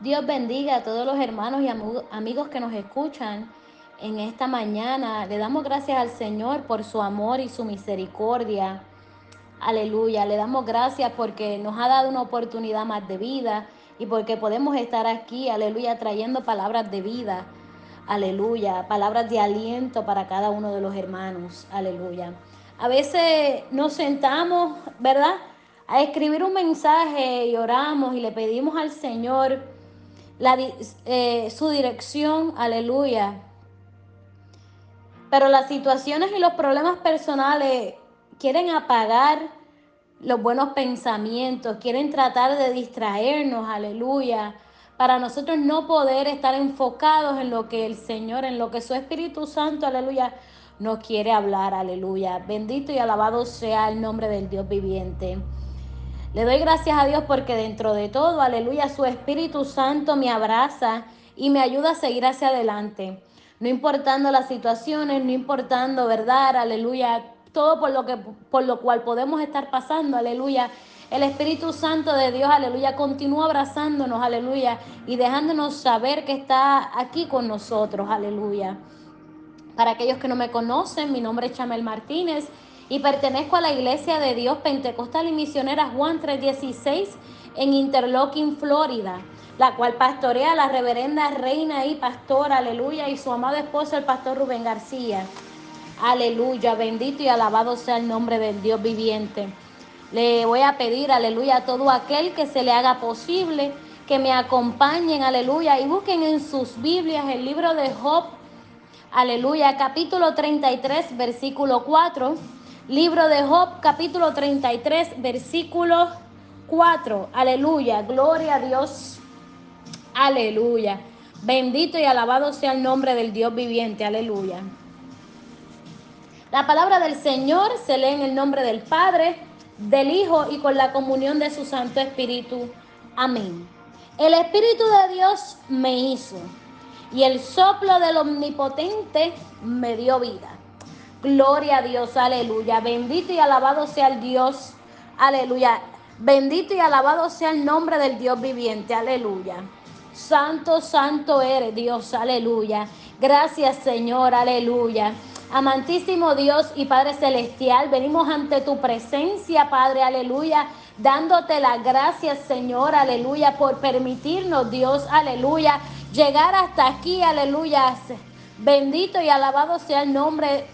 Dios bendiga a todos los hermanos y amigos que nos escuchan en esta mañana. Le damos gracias al Señor por su amor y su misericordia. Aleluya. Le damos gracias porque nos ha dado una oportunidad más de vida y porque podemos estar aquí, aleluya, trayendo palabras de vida. Aleluya. Palabras de aliento para cada uno de los hermanos. Aleluya. A veces nos sentamos, ¿verdad? A escribir un mensaje y oramos y le pedimos al Señor la, eh, su dirección, aleluya. Pero las situaciones y los problemas personales quieren apagar los buenos pensamientos, quieren tratar de distraernos, aleluya, para nosotros no poder estar enfocados en lo que el Señor, en lo que su Espíritu Santo, aleluya, nos quiere hablar, aleluya. Bendito y alabado sea el nombre del Dios viviente. Le doy gracias a Dios porque dentro de todo, aleluya, su Espíritu Santo me abraza y me ayuda a seguir hacia adelante. No importando las situaciones, no importando, ¿verdad? Aleluya, todo por lo que por lo cual podemos estar pasando, aleluya. El Espíritu Santo de Dios, aleluya, continúa abrazándonos, aleluya, y dejándonos saber que está aquí con nosotros, aleluya. Para aquellos que no me conocen, mi nombre es Chamel Martínez y pertenezco a la Iglesia de Dios Pentecostal y Misionera Juan 316 en Interlocking, Florida, la cual pastorea la reverenda reina y pastora, aleluya, y su amado esposo, el pastor Rubén García. Aleluya, bendito y alabado sea el nombre del Dios viviente. Le voy a pedir, aleluya, a todo aquel que se le haga posible que me acompañen, aleluya, y busquen en sus Biblias el libro de Job, aleluya, capítulo 33, versículo 4 Libro de Job, capítulo 33, versículo 4. Aleluya, gloria a Dios. Aleluya. Bendito y alabado sea el nombre del Dios viviente. Aleluya. La palabra del Señor se lee en el nombre del Padre, del Hijo y con la comunión de su Santo Espíritu. Amén. El Espíritu de Dios me hizo y el soplo del Omnipotente me dio vida. Gloria a Dios, aleluya. Bendito y alabado sea el Dios, aleluya. Bendito y alabado sea el nombre del Dios viviente, aleluya. Santo, santo eres Dios, aleluya. Gracias Señor, aleluya. Amantísimo Dios y Padre Celestial, venimos ante tu presencia, Padre, aleluya, dándote las gracias, Señor, aleluya, por permitirnos, Dios, aleluya, llegar hasta aquí, aleluya. Bendito y alabado sea el nombre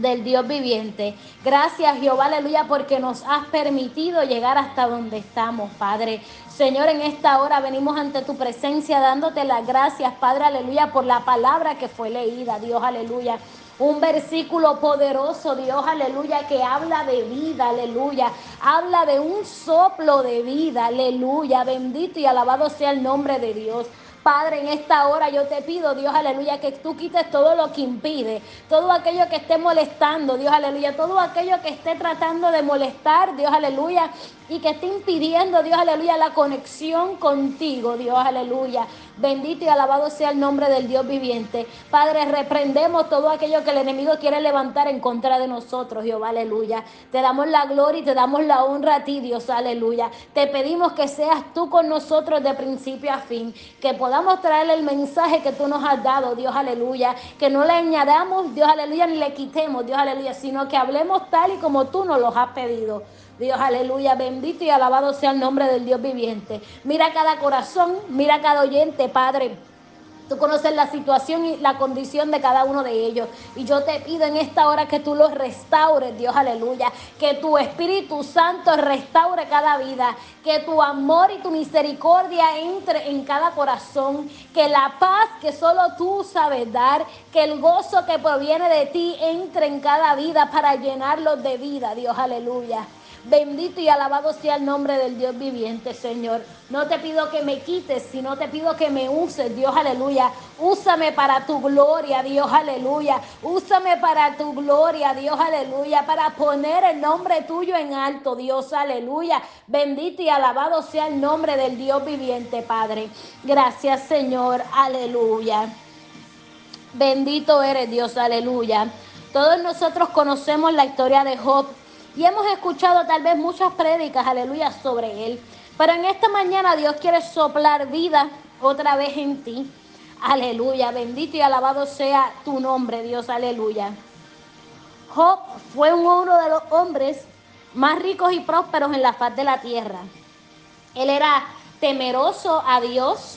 del Dios viviente. Gracias Jehová, aleluya, porque nos has permitido llegar hasta donde estamos, Padre. Señor, en esta hora venimos ante tu presencia dándote las gracias, Padre, aleluya, por la palabra que fue leída, Dios, aleluya. Un versículo poderoso, Dios, aleluya, que habla de vida, aleluya. Habla de un soplo de vida, aleluya. Bendito y alabado sea el nombre de Dios. Padre, en esta hora yo te pido, Dios, aleluya, que tú quites todo lo que impide, todo aquello que esté molestando, Dios, aleluya, todo aquello que esté tratando de molestar, Dios, aleluya, y que esté impidiendo, Dios, aleluya, la conexión contigo, Dios, aleluya. Bendito y alabado sea el nombre del Dios viviente. Padre, reprendemos todo aquello que el enemigo quiere levantar en contra de nosotros, Jehová, aleluya. Te damos la gloria y te damos la honra a ti, Dios, aleluya. Te pedimos que seas tú con nosotros de principio a fin, que podamos traerle el mensaje que tú nos has dado, Dios, aleluya. Que no le añadamos, Dios, aleluya, ni le quitemos, Dios, aleluya, sino que hablemos tal y como tú nos los has pedido. Dios, aleluya, bendito y alabado sea el nombre del Dios viviente. Mira cada corazón, mira cada oyente, Padre. Tú conoces la situación y la condición de cada uno de ellos. Y yo te pido en esta hora que tú los restaures, Dios, aleluya. Que tu Espíritu Santo restaure cada vida. Que tu amor y tu misericordia entre en cada corazón. Que la paz que solo tú sabes dar. Que el gozo que proviene de ti entre en cada vida para llenarlos de vida, Dios, aleluya. Bendito y alabado sea el nombre del Dios viviente, Señor. No te pido que me quites, sino te pido que me uses, Dios, aleluya. Úsame para tu gloria, Dios, aleluya. Úsame para tu gloria, Dios, aleluya. Para poner el nombre tuyo en alto, Dios, aleluya. Bendito y alabado sea el nombre del Dios viviente, Padre. Gracias, Señor, aleluya. Bendito eres, Dios, aleluya. Todos nosotros conocemos la historia de Job y hemos escuchado tal vez muchas prédicas, aleluya, sobre él. Pero en esta mañana Dios quiere soplar vida otra vez en ti. Aleluya, bendito y alabado sea tu nombre, Dios, aleluya. Job fue uno de los hombres más ricos y prósperos en la faz de la tierra. Él era temeroso a Dios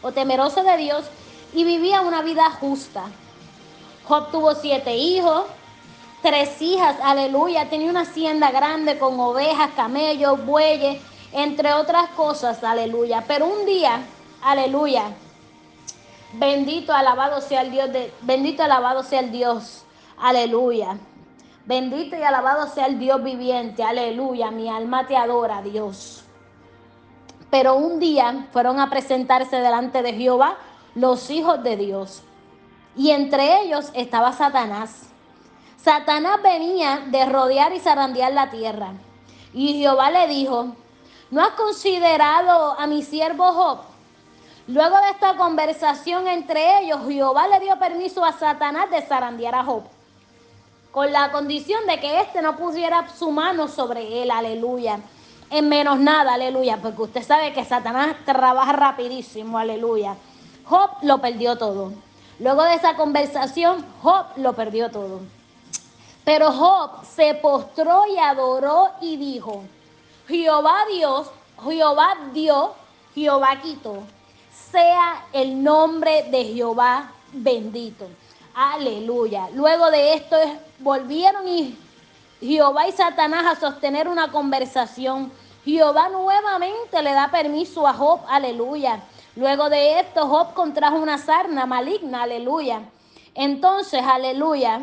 o temeroso de Dios y vivía una vida justa. Job tuvo siete hijos, tres hijas, aleluya. Tenía una hacienda grande con ovejas, camellos, bueyes, entre otras cosas, aleluya. Pero un día, aleluya, bendito, alabado sea el Dios, de, bendito, alabado sea el Dios, aleluya. Bendito y alabado sea el Dios viviente, aleluya. Mi alma te adora, Dios. Pero un día fueron a presentarse delante de Jehová los hijos de Dios. Y entre ellos estaba Satanás. Satanás venía de rodear y zarandear la tierra. Y Jehová le dijo, ¿no has considerado a mi siervo Job? Luego de esta conversación entre ellos, Jehová le dio permiso a Satanás de zarandear a Job, con la condición de que éste no pusiera su mano sobre él, aleluya, en menos nada, aleluya, porque usted sabe que Satanás trabaja rapidísimo, aleluya. Job lo perdió todo. Luego de esa conversación, Job lo perdió todo. Pero Job se postró y adoró y dijo, Jehová Dios, Jehová dio, Jehová quitó. Sea el nombre de Jehová bendito. Aleluya. Luego de esto volvieron y Jehová y Satanás a sostener una conversación. Jehová nuevamente le da permiso a Job. Aleluya. Luego de esto Job contrajo una sarna maligna. Aleluya. Entonces, aleluya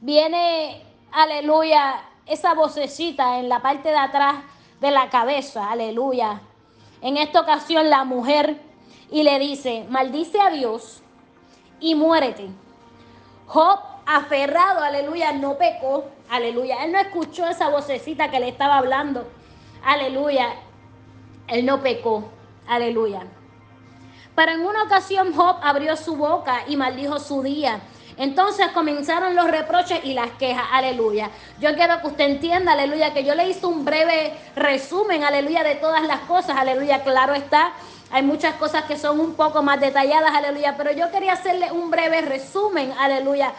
viene, aleluya, esa vocecita en la parte de atrás de la cabeza, aleluya. En esta ocasión la mujer y le dice, maldice a Dios y muérete. Job, aferrado, aleluya, no pecó, aleluya. Él no escuchó esa vocecita que le estaba hablando, aleluya. Él no pecó, aleluya. Pero en una ocasión Job abrió su boca y maldijo su día. Entonces comenzaron los reproches y las quejas, aleluya. Yo quiero que usted entienda, aleluya, que yo le hice un breve resumen, aleluya, de todas las cosas, aleluya, claro está. Hay muchas cosas que son un poco más detalladas, aleluya, pero yo quería hacerle un breve resumen, aleluya,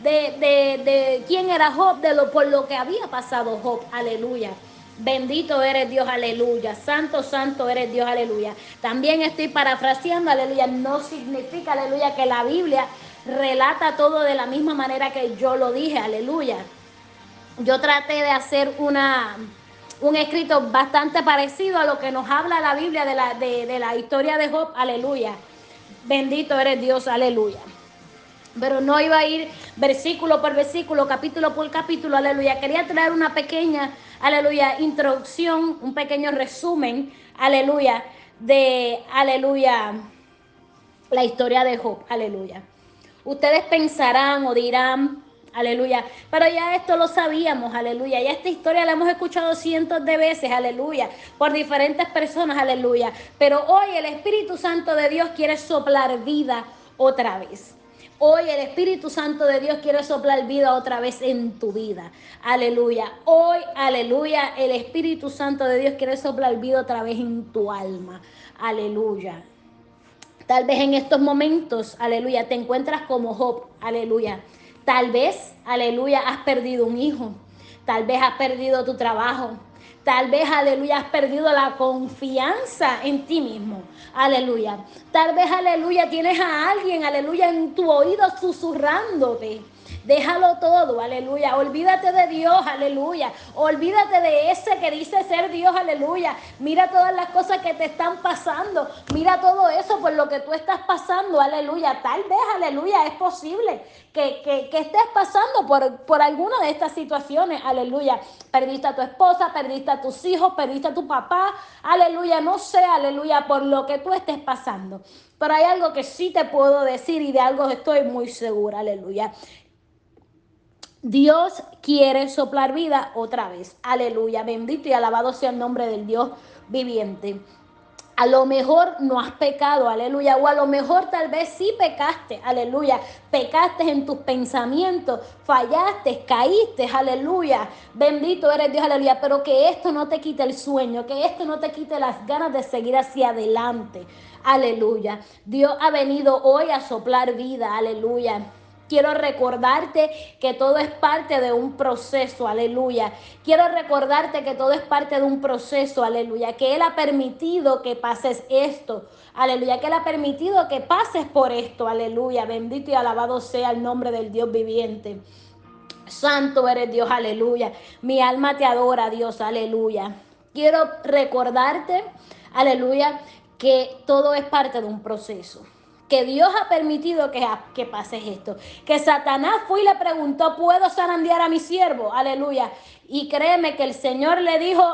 de, de, de quién era Job, de lo, por lo que había pasado Job, aleluya. Bendito eres Dios, aleluya. Santo, santo eres Dios, aleluya. También estoy parafraseando, aleluya. No significa, aleluya, que la Biblia relata todo de la misma manera que yo lo dije, aleluya. Yo traté de hacer una, un escrito bastante parecido a lo que nos habla la Biblia de la, de, la historia de Job, aleluya. Bendito eres Dios, aleluya. Pero no iba a ir versículo por versículo, capítulo por capítulo, aleluya. Quería traer una pequeña, aleluya, introducción, un pequeño resumen, aleluya, de, aleluya, la historia de Job, aleluya. Ustedes pensarán o dirán, aleluya, pero ya esto lo sabíamos, aleluya, ya esta historia la hemos escuchado cientos de veces, aleluya, por diferentes personas, aleluya, pero hoy el Espíritu Santo de Dios quiere soplar vida otra vez. Hoy el Espíritu Santo de Dios quiere soplar vida otra vez en tu vida. Aleluya. Hoy, aleluya, el Espíritu Santo de Dios quiere soplar vida otra vez en tu alma. Aleluya. Tal vez en estos momentos, aleluya, te encuentras como Job, aleluya. Tal vez, aleluya, has perdido un hijo. Tal vez has perdido tu trabajo. Tal vez, aleluya, has perdido la confianza en ti mismo. Aleluya. Tal vez, aleluya, tienes a alguien, aleluya, en tu oído susurrándote. Déjalo todo, aleluya. Olvídate de Dios, aleluya. Olvídate de ese que dice ser Dios, aleluya. Mira todas las cosas que te están pasando. Mira todo eso por lo que tú estás pasando, aleluya. Tal vez, aleluya, es posible que, estés pasando por, por alguna de estas situaciones, aleluya. Perdiste a tu esposa, perdiste a tus hijos, perdiste a tu papá, aleluya. No sé, aleluya, por lo que tú estés pasando. Pero hay algo que sí te puedo decir y de algo estoy muy segura, aleluya. Dios quiere soplar vida otra vez. Aleluya. Bendito y alabado sea el nombre del Dios viviente. A lo mejor no has pecado, aleluya. O a lo mejor tal vez sí pecaste, aleluya. Pecaste en tus pensamientos, fallaste, caíste, aleluya. Bendito eres Dios, aleluya. Pero que esto no te quite el sueño, que esto no te quite las ganas de seguir hacia adelante. Aleluya. Dios ha venido hoy a soplar vida, aleluya. Quiero recordarte que todo es parte de un proceso, aleluya. Quiero recordarte que todo es parte de un proceso, aleluya. Que Él ha permitido que pases esto, aleluya. Que Él ha permitido que pases por esto, aleluya. Bendito y alabado sea el nombre del Dios viviente. Santo eres Dios, aleluya. Mi alma te adora, Dios, aleluya. Quiero recordarte, aleluya, que todo es parte de un proceso que Dios ha permitido que, que pases esto. Que Satanás fue y le preguntó, ¿puedo zarandear a mi siervo? Aleluya. Y créeme que el Señor le dijo,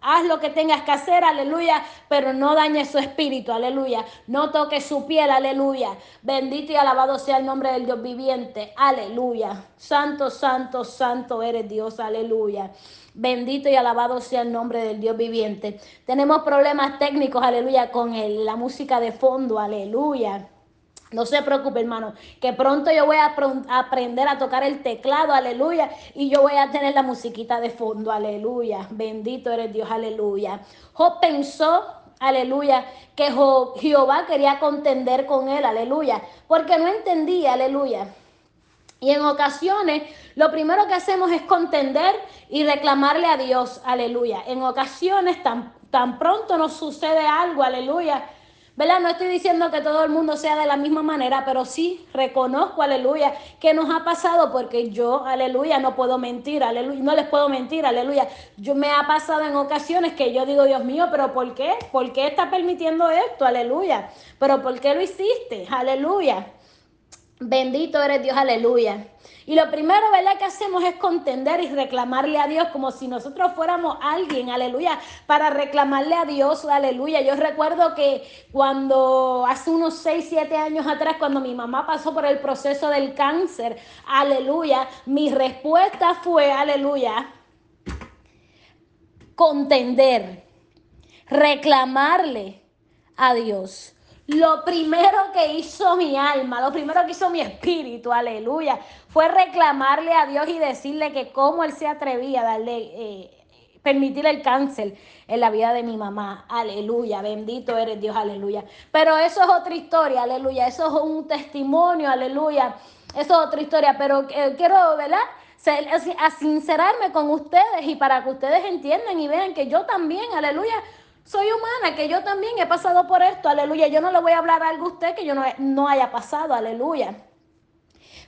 haz lo que tengas que hacer, aleluya, pero no dañes su espíritu, aleluya. No toques su piel, aleluya. Bendito y alabado sea el nombre del Dios viviente, aleluya. Santo, santo, santo eres Dios, aleluya. Bendito y alabado sea el nombre del Dios viviente. Tenemos problemas técnicos, aleluya, con la música de fondo, aleluya. No se preocupe, hermano, que pronto yo voy a aprender a tocar el teclado, aleluya, y yo voy a tener la musiquita de fondo, aleluya. Bendito eres Dios, aleluya. Job pensó, aleluya, que Jehová quería contender con él, aleluya, porque no entendía, aleluya. Y en ocasiones lo primero que hacemos es contender y reclamarle a Dios, aleluya. En ocasiones tan, tan pronto nos sucede algo, aleluya ¿verdad? No estoy diciendo que todo el mundo sea de la misma manera, pero sí reconozco, aleluya, que nos ha pasado porque yo, aleluya, no puedo mentir, aleluya, no les puedo mentir, aleluya. Yo me ha pasado en ocasiones que yo digo, Dios mío, pero ¿por qué? ¿Por qué está permitiendo esto? Aleluya. Pero ¿por qué lo hiciste? Aleluya. Bendito eres Dios, aleluya. Y lo primero, ¿verdad?, que hacemos es contender y reclamarle a Dios como si nosotros fuéramos alguien, aleluya, para reclamarle a Dios, aleluya. Yo recuerdo que cuando hace unos 6, 7 años atrás, cuando mi mamá pasó por el proceso del cáncer, aleluya, mi respuesta fue, aleluya, contender, reclamarle a Dios. Lo primero que hizo mi alma, lo primero que hizo mi espíritu, aleluya, fue reclamarle a Dios y decirle que cómo Él se atrevía a darle, eh, permitir el cáncer en la vida de mi mamá, aleluya, bendito eres Dios, aleluya. Pero eso es otra historia, aleluya, eso es un testimonio, aleluya, eso es otra historia, pero eh, quiero, ¿verdad? a sincerarme con ustedes y para que ustedes entiendan y vean que yo también, aleluya, soy humana, que yo también he pasado por esto, aleluya. Yo no le voy a hablar algo a usted que yo no, no haya pasado, aleluya.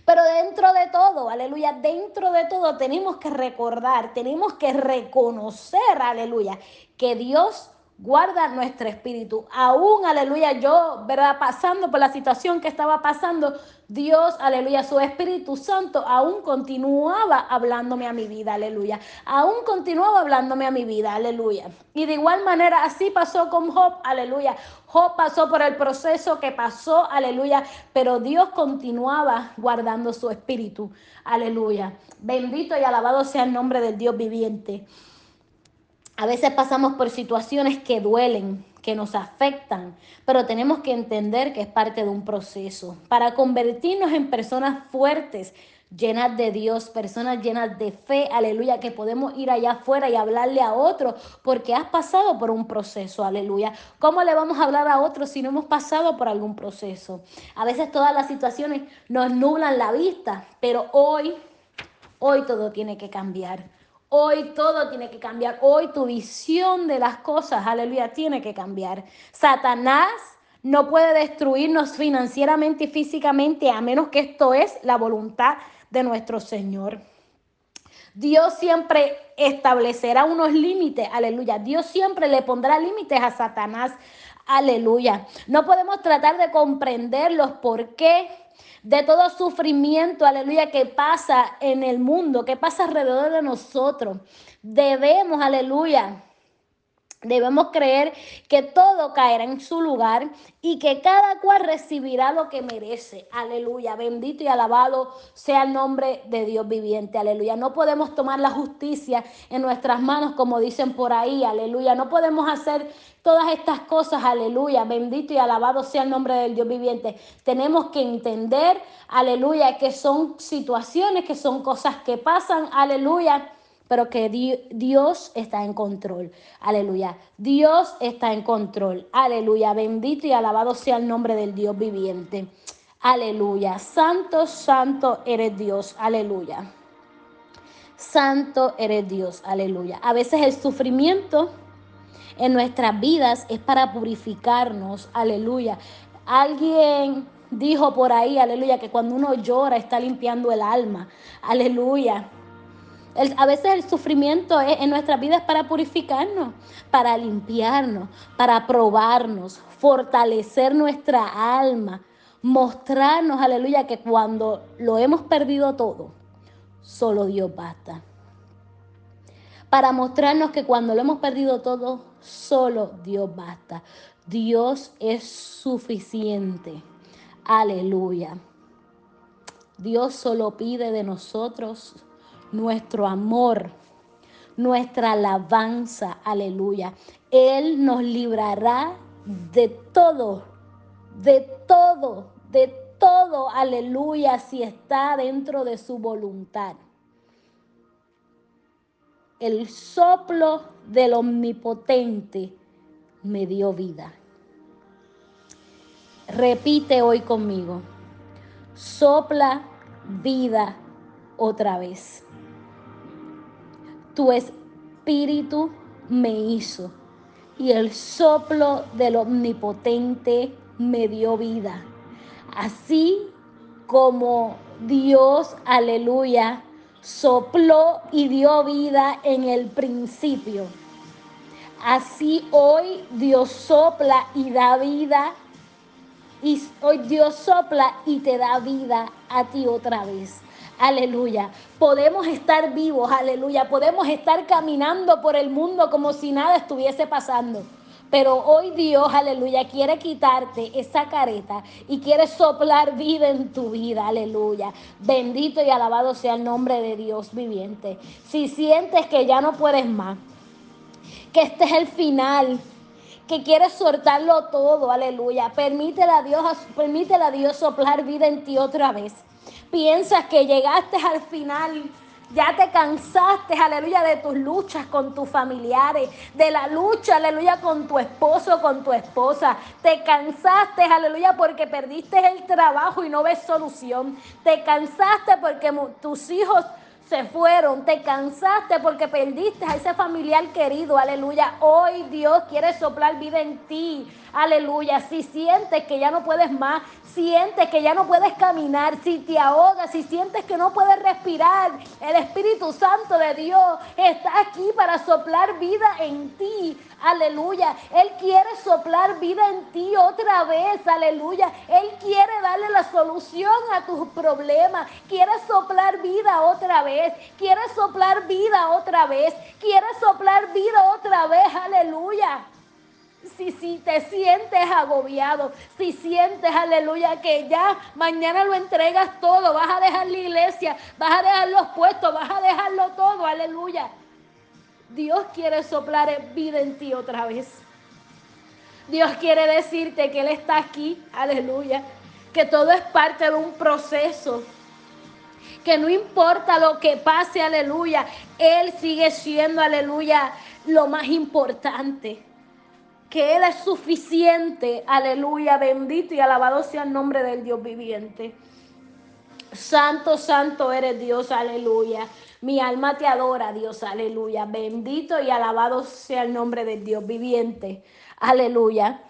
Pero dentro de todo, aleluya, dentro de todo tenemos que recordar, tenemos que reconocer, aleluya, que Dios guarda nuestro espíritu. Aún, aleluya, yo, ¿verdad? Pasando por la situación que estaba pasando, Dios, aleluya, su Espíritu Santo aún continuaba hablándome a mi vida, aleluya. Aún continuaba hablándome a mi vida, aleluya. Y de igual manera, así pasó con Job, aleluya. Job pasó por el proceso que pasó, aleluya, pero Dios continuaba guardando su espíritu, aleluya. Bendito y alabado sea el nombre del Dios viviente. A veces pasamos por situaciones que duelen, que nos afectan, pero tenemos que entender que es parte de un proceso para convertirnos en personas fuertes, llenas de Dios, personas llenas de fe, aleluya, que podemos ir allá afuera y hablarle a otro porque has pasado por un proceso, aleluya. ¿Cómo le vamos a hablar a otro si no hemos pasado por algún proceso? A veces todas las situaciones nos nublan la vista, pero hoy, hoy todo tiene que cambiar. Hoy todo tiene que cambiar. Hoy tu visión de las cosas, aleluya, tiene que cambiar. Satanás no puede destruirnos financieramente y físicamente a menos que esto es la voluntad de nuestro Señor. Dios siempre establecerá unos límites, aleluya. Dios siempre le pondrá límites a Satanás, aleluya. No podemos tratar de comprender los por qué de todo sufrimiento, aleluya, que pasa en el mundo, que pasa alrededor de nosotros. Debemos, aleluya, Debemos creer que todo caerá en su lugar y que cada cual recibirá lo que merece. Aleluya. Bendito y alabado sea el nombre de Dios viviente. Aleluya. No podemos tomar la justicia en nuestras manos como dicen por ahí. Aleluya. No podemos hacer todas estas cosas. Aleluya. Bendito y alabado sea el nombre del Dios viviente. Tenemos que entender, aleluya, que son situaciones, que son cosas que pasan. Aleluya pero que Dios está en control. Aleluya. Dios está en control. Aleluya. Bendito y alabado sea el nombre del Dios viviente. Aleluya. Santo, santo eres Dios. Aleluya. Santo eres Dios. Aleluya. A veces el sufrimiento en nuestras vidas es para purificarnos. Aleluya. Alguien dijo por ahí, aleluya, que cuando uno llora está limpiando el alma. Aleluya a veces el sufrimiento en nuestra vida es para purificarnos, para limpiarnos, para probarnos, fortalecer nuestra alma, mostrarnos, aleluya, que cuando lo hemos perdido todo, solo Dios basta. Para mostrarnos que cuando lo hemos perdido todo, solo Dios basta. Dios es suficiente. Aleluya. Dios solo pide de nosotros nuestro amor, nuestra alabanza, aleluya. Él nos librará de todo, de todo, de todo, aleluya, si está dentro de su voluntad. El soplo del omnipotente me dio vida. Repite hoy conmigo. Sopla vida otra vez tu espíritu me hizo y el soplo del omnipotente me dio vida. Así como Dios, aleluya, sopló y dio vida en el principio. Así hoy Dios sopla y da vida. Y hoy Dios sopla y te da vida a ti otra vez. Aleluya. Podemos estar vivos, aleluya. Podemos estar caminando por el mundo como si nada estuviese pasando. Pero hoy Dios, aleluya, quiere quitarte esa careta y quiere soplar vida en tu vida, aleluya. Bendito y alabado sea el nombre de Dios viviente. Si sientes que ya no puedes más, que este es el final, que quieres soltarlo todo, aleluya. Permítele a Dios, permítele a Dios soplar vida en ti otra vez piensas que llegaste al final, ya te cansaste, aleluya, de tus luchas con tus familiares, de la lucha, aleluya, con tu esposo, con tu esposa. Te cansaste, aleluya, porque perdiste el trabajo y no ves solución. Te cansaste porque tus hijos se fueron, te cansaste porque perdiste a ese familiar querido, aleluya. Hoy Dios quiere soplar vida en ti, aleluya. Si sientes que ya no puedes más, sientes que ya no puedes caminar, si te ahogas, si sientes que no puedes respirar, el Espíritu Santo de Dios está aquí para soplar vida en ti. Aleluya. Él quiere soplar vida en ti otra vez. Aleluya. Él quiere darle la solución a tus problemas. Quiere soplar vida otra vez. Quiere soplar vida otra vez. Quiere soplar vida otra vez. Aleluya. Si, si te sientes agobiado, si sientes, aleluya, que ya mañana lo entregas todo, vas a dejar la iglesia, vas a dejar los puestos, vas a dejarlo todo, aleluya. Dios quiere soplar vida en ti otra vez. Dios quiere decirte que Él está aquí, aleluya, que todo es parte de un proceso, que no importa lo que pase, aleluya, Él sigue siendo, aleluya, lo más importante, que Él es suficiente, aleluya, bendito y alabado sea el nombre del Dios viviente. Santo, santo eres Dios, aleluya. Mi alma te adora, Dios, aleluya. Bendito y alabado sea el nombre de Dios viviente, aleluya.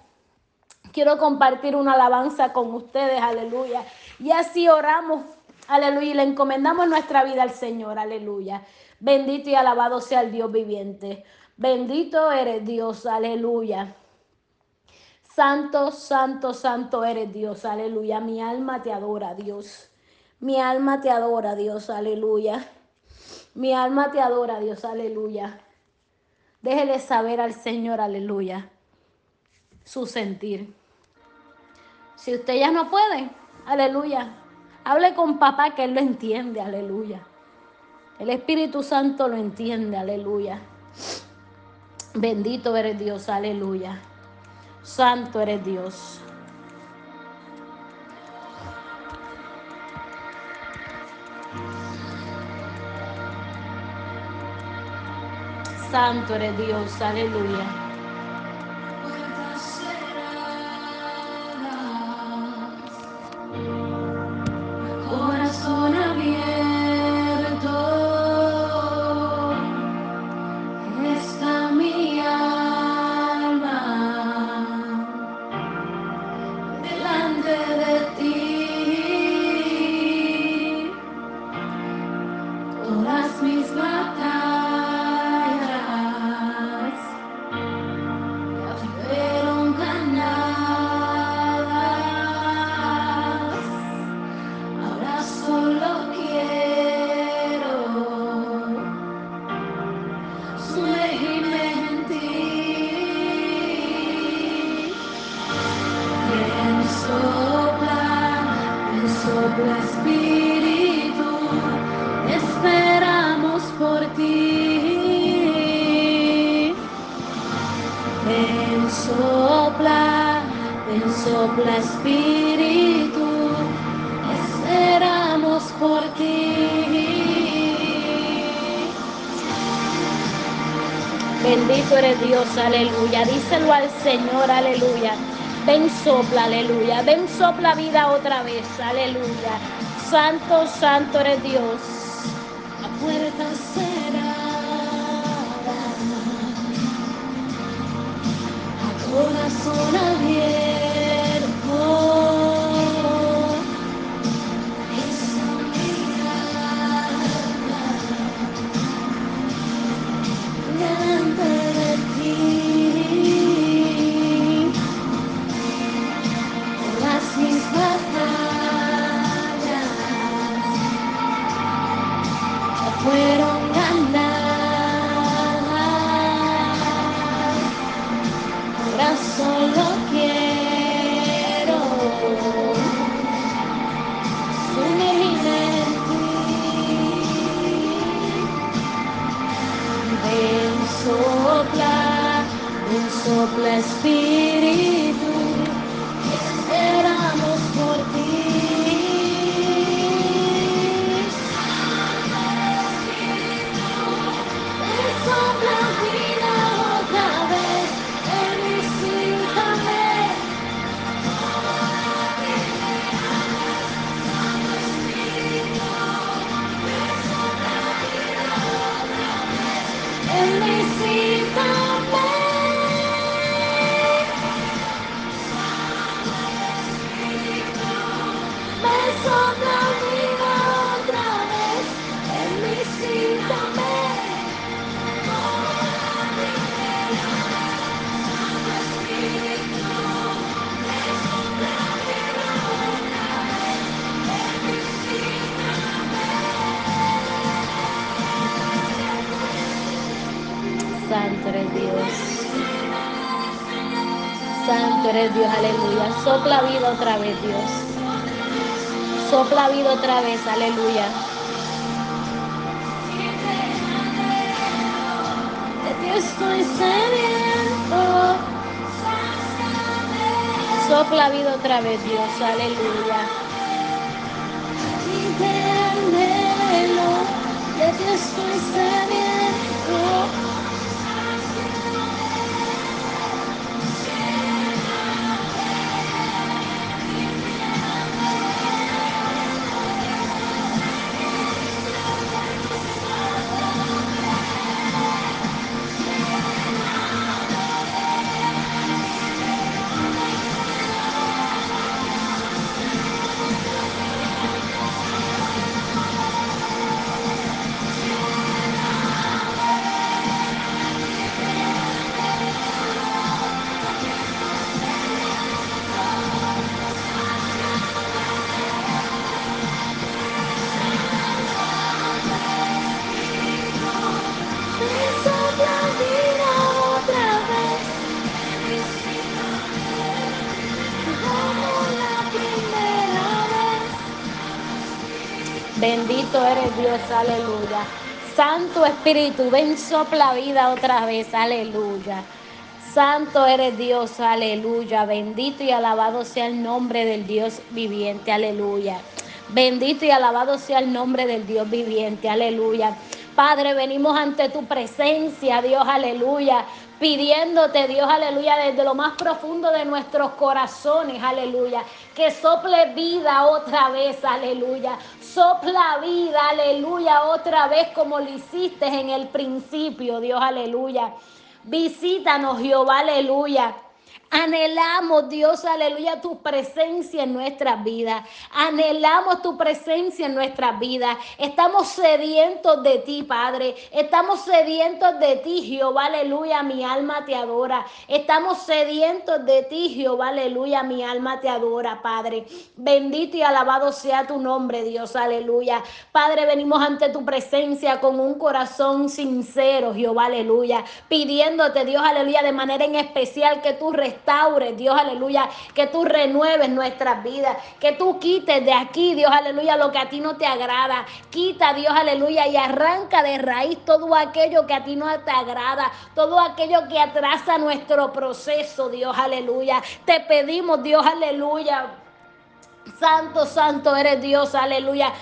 Quiero compartir una alabanza con ustedes, aleluya. Y así oramos, aleluya, y le encomendamos nuestra vida al Señor, aleluya. Bendito y alabado sea el Dios viviente. Bendito eres Dios, aleluya. Santo, santo, santo eres Dios, aleluya. Mi alma te adora, Dios. Mi alma te adora, Dios, aleluya. Mi alma te adora, Dios, aleluya. Déjele saber al Señor, aleluya, su sentir. Si usted ya no puede, aleluya, hable con papá que él lo entiende, aleluya. El Espíritu Santo lo entiende, aleluya. Bendito eres Dios, aleluya. Santo eres Dios. Santo eres Dios, aleluya. Bendito eres Dios, aleluya. Díselo al Señor, aleluya. Ven sopla, aleluya. Ven sopla vida otra vez, aleluya. Santo, santo eres Dios. La puerta cerrada. Corazón abierto. Dios, aleluya. Sopla vida otra vez, Dios. Sopla vida otra vez, aleluya. De ti estoy. Sopla vida otra vez, Dios, aleluya. De ti estoy sediento. Bendito eres Dios, aleluya. Santo Espíritu, ven sopla vida otra vez, aleluya. Santo eres Dios, aleluya. Bendito y alabado sea el nombre del Dios viviente, aleluya. Bendito y alabado sea el nombre del Dios viviente, aleluya. Padre, venimos ante tu presencia, Dios, aleluya, pidiéndote, Dios, aleluya, desde lo más profundo de nuestros corazones, aleluya, que sople vida otra vez, aleluya. Sopla vida, aleluya, otra vez como lo hiciste en el principio, Dios, aleluya. Visítanos, Jehová, aleluya. Anhelamos, Dios, aleluya, tu presencia en nuestras vidas. Anhelamos tu presencia en nuestras vidas. Estamos sedientos de ti, Padre. Estamos sedientos de ti, Jehová, aleluya. Mi alma te adora. Estamos sedientos de ti, Jehová, aleluya. Mi alma te adora, Padre. Bendito y alabado sea tu nombre, Dios, aleluya. Padre, venimos ante tu presencia con un corazón sincero, Jehová, aleluya. Pidiéndote, Dios, aleluya, de manera en especial que tú Dios, aleluya, que tú renueves nuestras vidas, que tú quites de aquí, Dios, aleluya, lo que a ti no te agrada. Quita, Dios, aleluya, y arranca de raíz todo aquello que a ti no te agrada, todo aquello que atrasa nuestro proceso, Dios, aleluya. Te pedimos, Dios, aleluya. Santo, santo eres Dios, aleluya.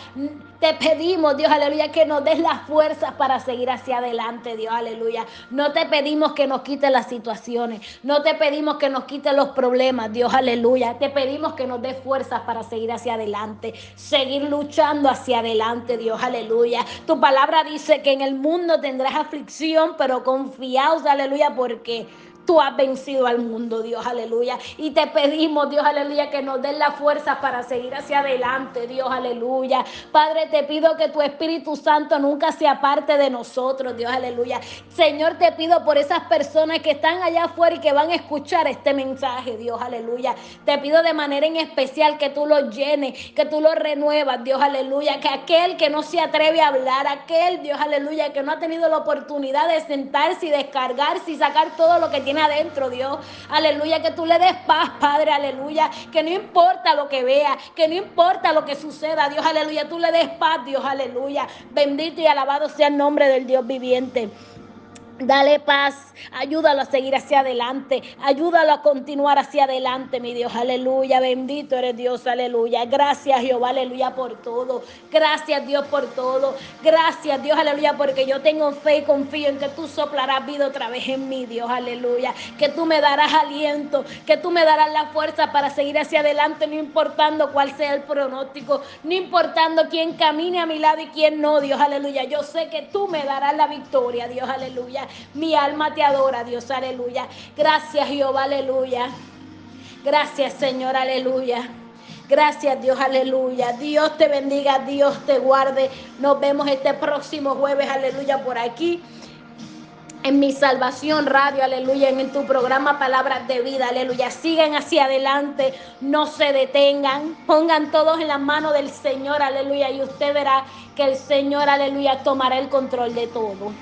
Te pedimos, Dios, aleluya, que nos des las fuerzas para seguir hacia adelante, Dios, aleluya. No te pedimos que nos quite las situaciones. No te pedimos que nos quite los problemas, Dios, aleluya. Te pedimos que nos des fuerzas para seguir hacia adelante. Seguir luchando hacia adelante, Dios, aleluya. Tu palabra dice que en el mundo tendrás aflicción, pero confiaos, aleluya, porque Tú has vencido al mundo, Dios, aleluya. Y te pedimos, Dios, aleluya, que nos den la fuerza para seguir hacia adelante, Dios, aleluya. Padre, te pido que tu Espíritu Santo nunca se aparte de nosotros, Dios, aleluya. Señor, te pido por esas personas que están allá afuera y que van a escuchar este mensaje, Dios, aleluya. Te pido de manera en especial que tú lo llenes, que tú lo renuevas, Dios, aleluya. Que aquel que no se atreve a hablar, aquel, Dios, aleluya, que no ha tenido la oportunidad de sentarse y descargarse y sacar todo lo que adentro, Dios. Aleluya, que tú le des paz, Padre, aleluya. Que no importa lo que vea, que no importa lo que suceda, Dios, aleluya. Tú le des paz, Dios, aleluya. Bendito y alabado sea el nombre del Dios viviente. Dale paz, ayúdalo a seguir hacia adelante, ayúdalo a continuar hacia adelante, mi Dios, aleluya, bendito eres Dios, aleluya. Gracias Jehová, aleluya, por todo. Gracias Dios por todo. Gracias Dios, aleluya, porque yo tengo fe y confío en que tú soplarás vida otra vez en mí, Dios, aleluya. Que tú me darás aliento, que tú me darás la fuerza para seguir hacia adelante, no importando cuál sea el pronóstico, no importando quién camine a mi lado y quién no, Dios, aleluya. Yo sé que tú me darás la victoria, Dios, aleluya. Mi alma te adora, Dios, aleluya. Gracias, Jehová, aleluya. Gracias, Señor, aleluya. Gracias Dios, aleluya. Dios te bendiga, Dios te guarde. Nos vemos este próximo jueves, aleluya, por aquí. En mi salvación radio, aleluya, en tu programa Palabras de Vida, aleluya. Sigan hacia adelante, no se detengan, pongan todos en la mano del Señor, aleluya, y usted verá que el Señor, aleluya, tomará el control de todo.